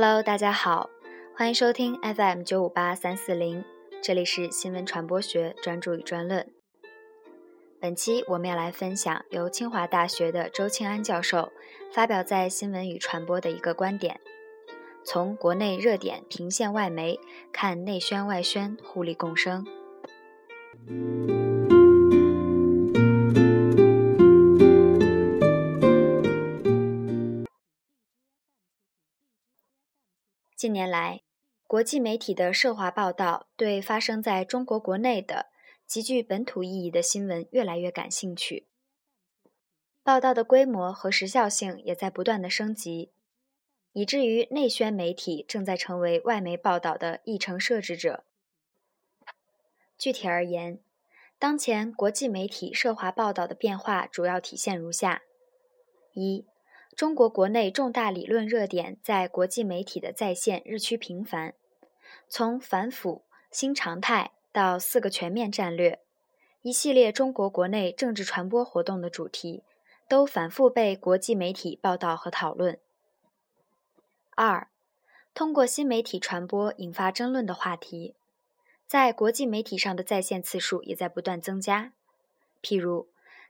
Hello，大家好，欢迎收听 FM 九五八三四零，这里是新闻传播学专注与专论。本期我们要来分享由清华大学的周庆安教授发表在《新闻与传播》的一个观点：从国内热点频现外媒，看内宣外宣互利共生。近年来，国际媒体的涉华报道对发生在中国国内的极具本土意义的新闻越来越感兴趣，报道的规模和时效性也在不断的升级，以至于内宣媒体正在成为外媒报道的议程设置者。具体而言，当前国际媒体涉华报道的变化主要体现如下：一。中国国内重大理论热点在国际媒体的再现日趋频繁，从反腐、新常态到四个全面战略，一系列中国国内政治传播活动的主题，都反复被国际媒体报道和讨论。二，通过新媒体传播引发争论的话题，在国际媒体上的再现次数也在不断增加。譬如，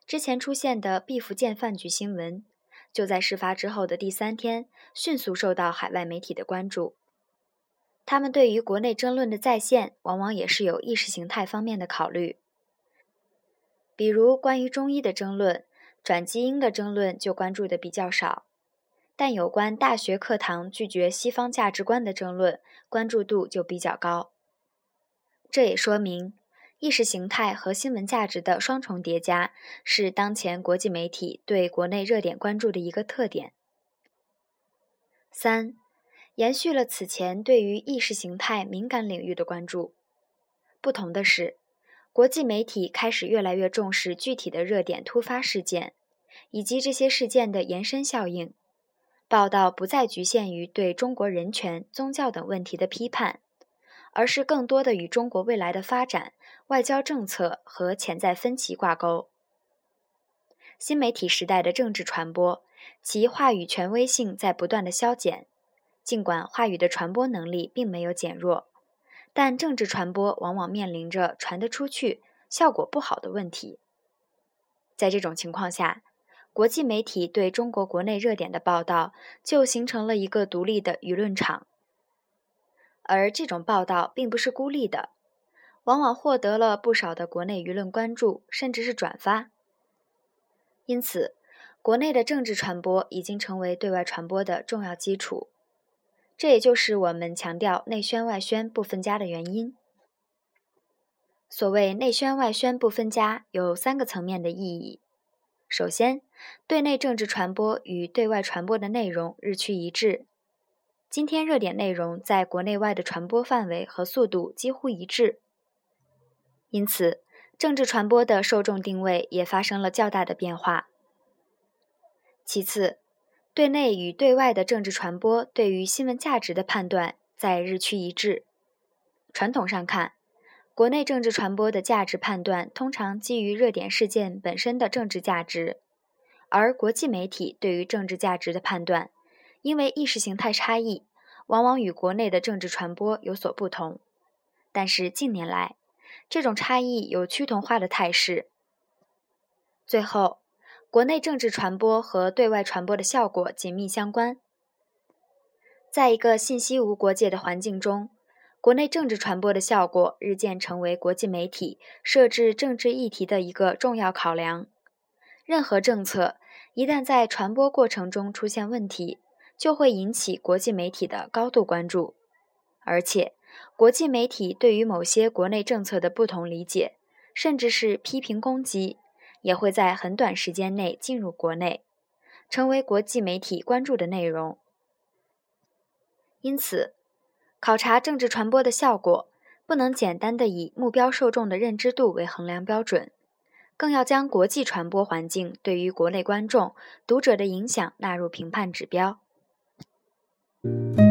之前出现的毕福剑饭局新闻。就在事发之后的第三天，迅速受到海外媒体的关注。他们对于国内争论的再现，往往也是有意识形态方面的考虑。比如关于中医的争论、转基因的争论就关注的比较少，但有关大学课堂拒绝西方价值观的争论，关注度就比较高。这也说明。意识形态和新闻价值的双重叠加，是当前国际媒体对国内热点关注的一个特点。三，延续了此前对于意识形态敏感领域的关注。不同的是，国际媒体开始越来越重视具体的热点突发事件，以及这些事件的延伸效应，报道不再局限于对中国人权、宗教等问题的批判。而是更多的与中国未来的发展、外交政策和潜在分歧挂钩。新媒体时代的政治传播，其话语权威性在不断的消减。尽管话语的传播能力并没有减弱，但政治传播往往面临着传得出去、效果不好的问题。在这种情况下，国际媒体对中国国内热点的报道就形成了一个独立的舆论场。而这种报道并不是孤立的，往往获得了不少的国内舆论关注，甚至是转发。因此，国内的政治传播已经成为对外传播的重要基础。这也就是我们强调内宣外宣不分家的原因。所谓内宣外宣不分家，有三个层面的意义。首先，对内政治传播与对外传播的内容日趋一致。今天热点内容在国内外的传播范围和速度几乎一致，因此政治传播的受众定位也发生了较大的变化。其次，对内与对外的政治传播对于新闻价值的判断在日趋一致。传统上看，国内政治传播的价值判断通常基于热点事件本身的政治价值，而国际媒体对于政治价值的判断。因为意识形态差异，往往与国内的政治传播有所不同。但是近年来，这种差异有趋同化的态势。最后，国内政治传播和对外传播的效果紧密相关。在一个信息无国界的环境中，国内政治传播的效果日渐成为国际媒体设置政治议题的一个重要考量。任何政策一旦在传播过程中出现问题，就会引起国际媒体的高度关注，而且国际媒体对于某些国内政策的不同理解，甚至是批评攻击，也会在很短时间内进入国内，成为国际媒体关注的内容。因此，考察政治传播的效果，不能简单的以目标受众的认知度为衡量标准，更要将国际传播环境对于国内观众、读者的影响纳入评判指标。Thank you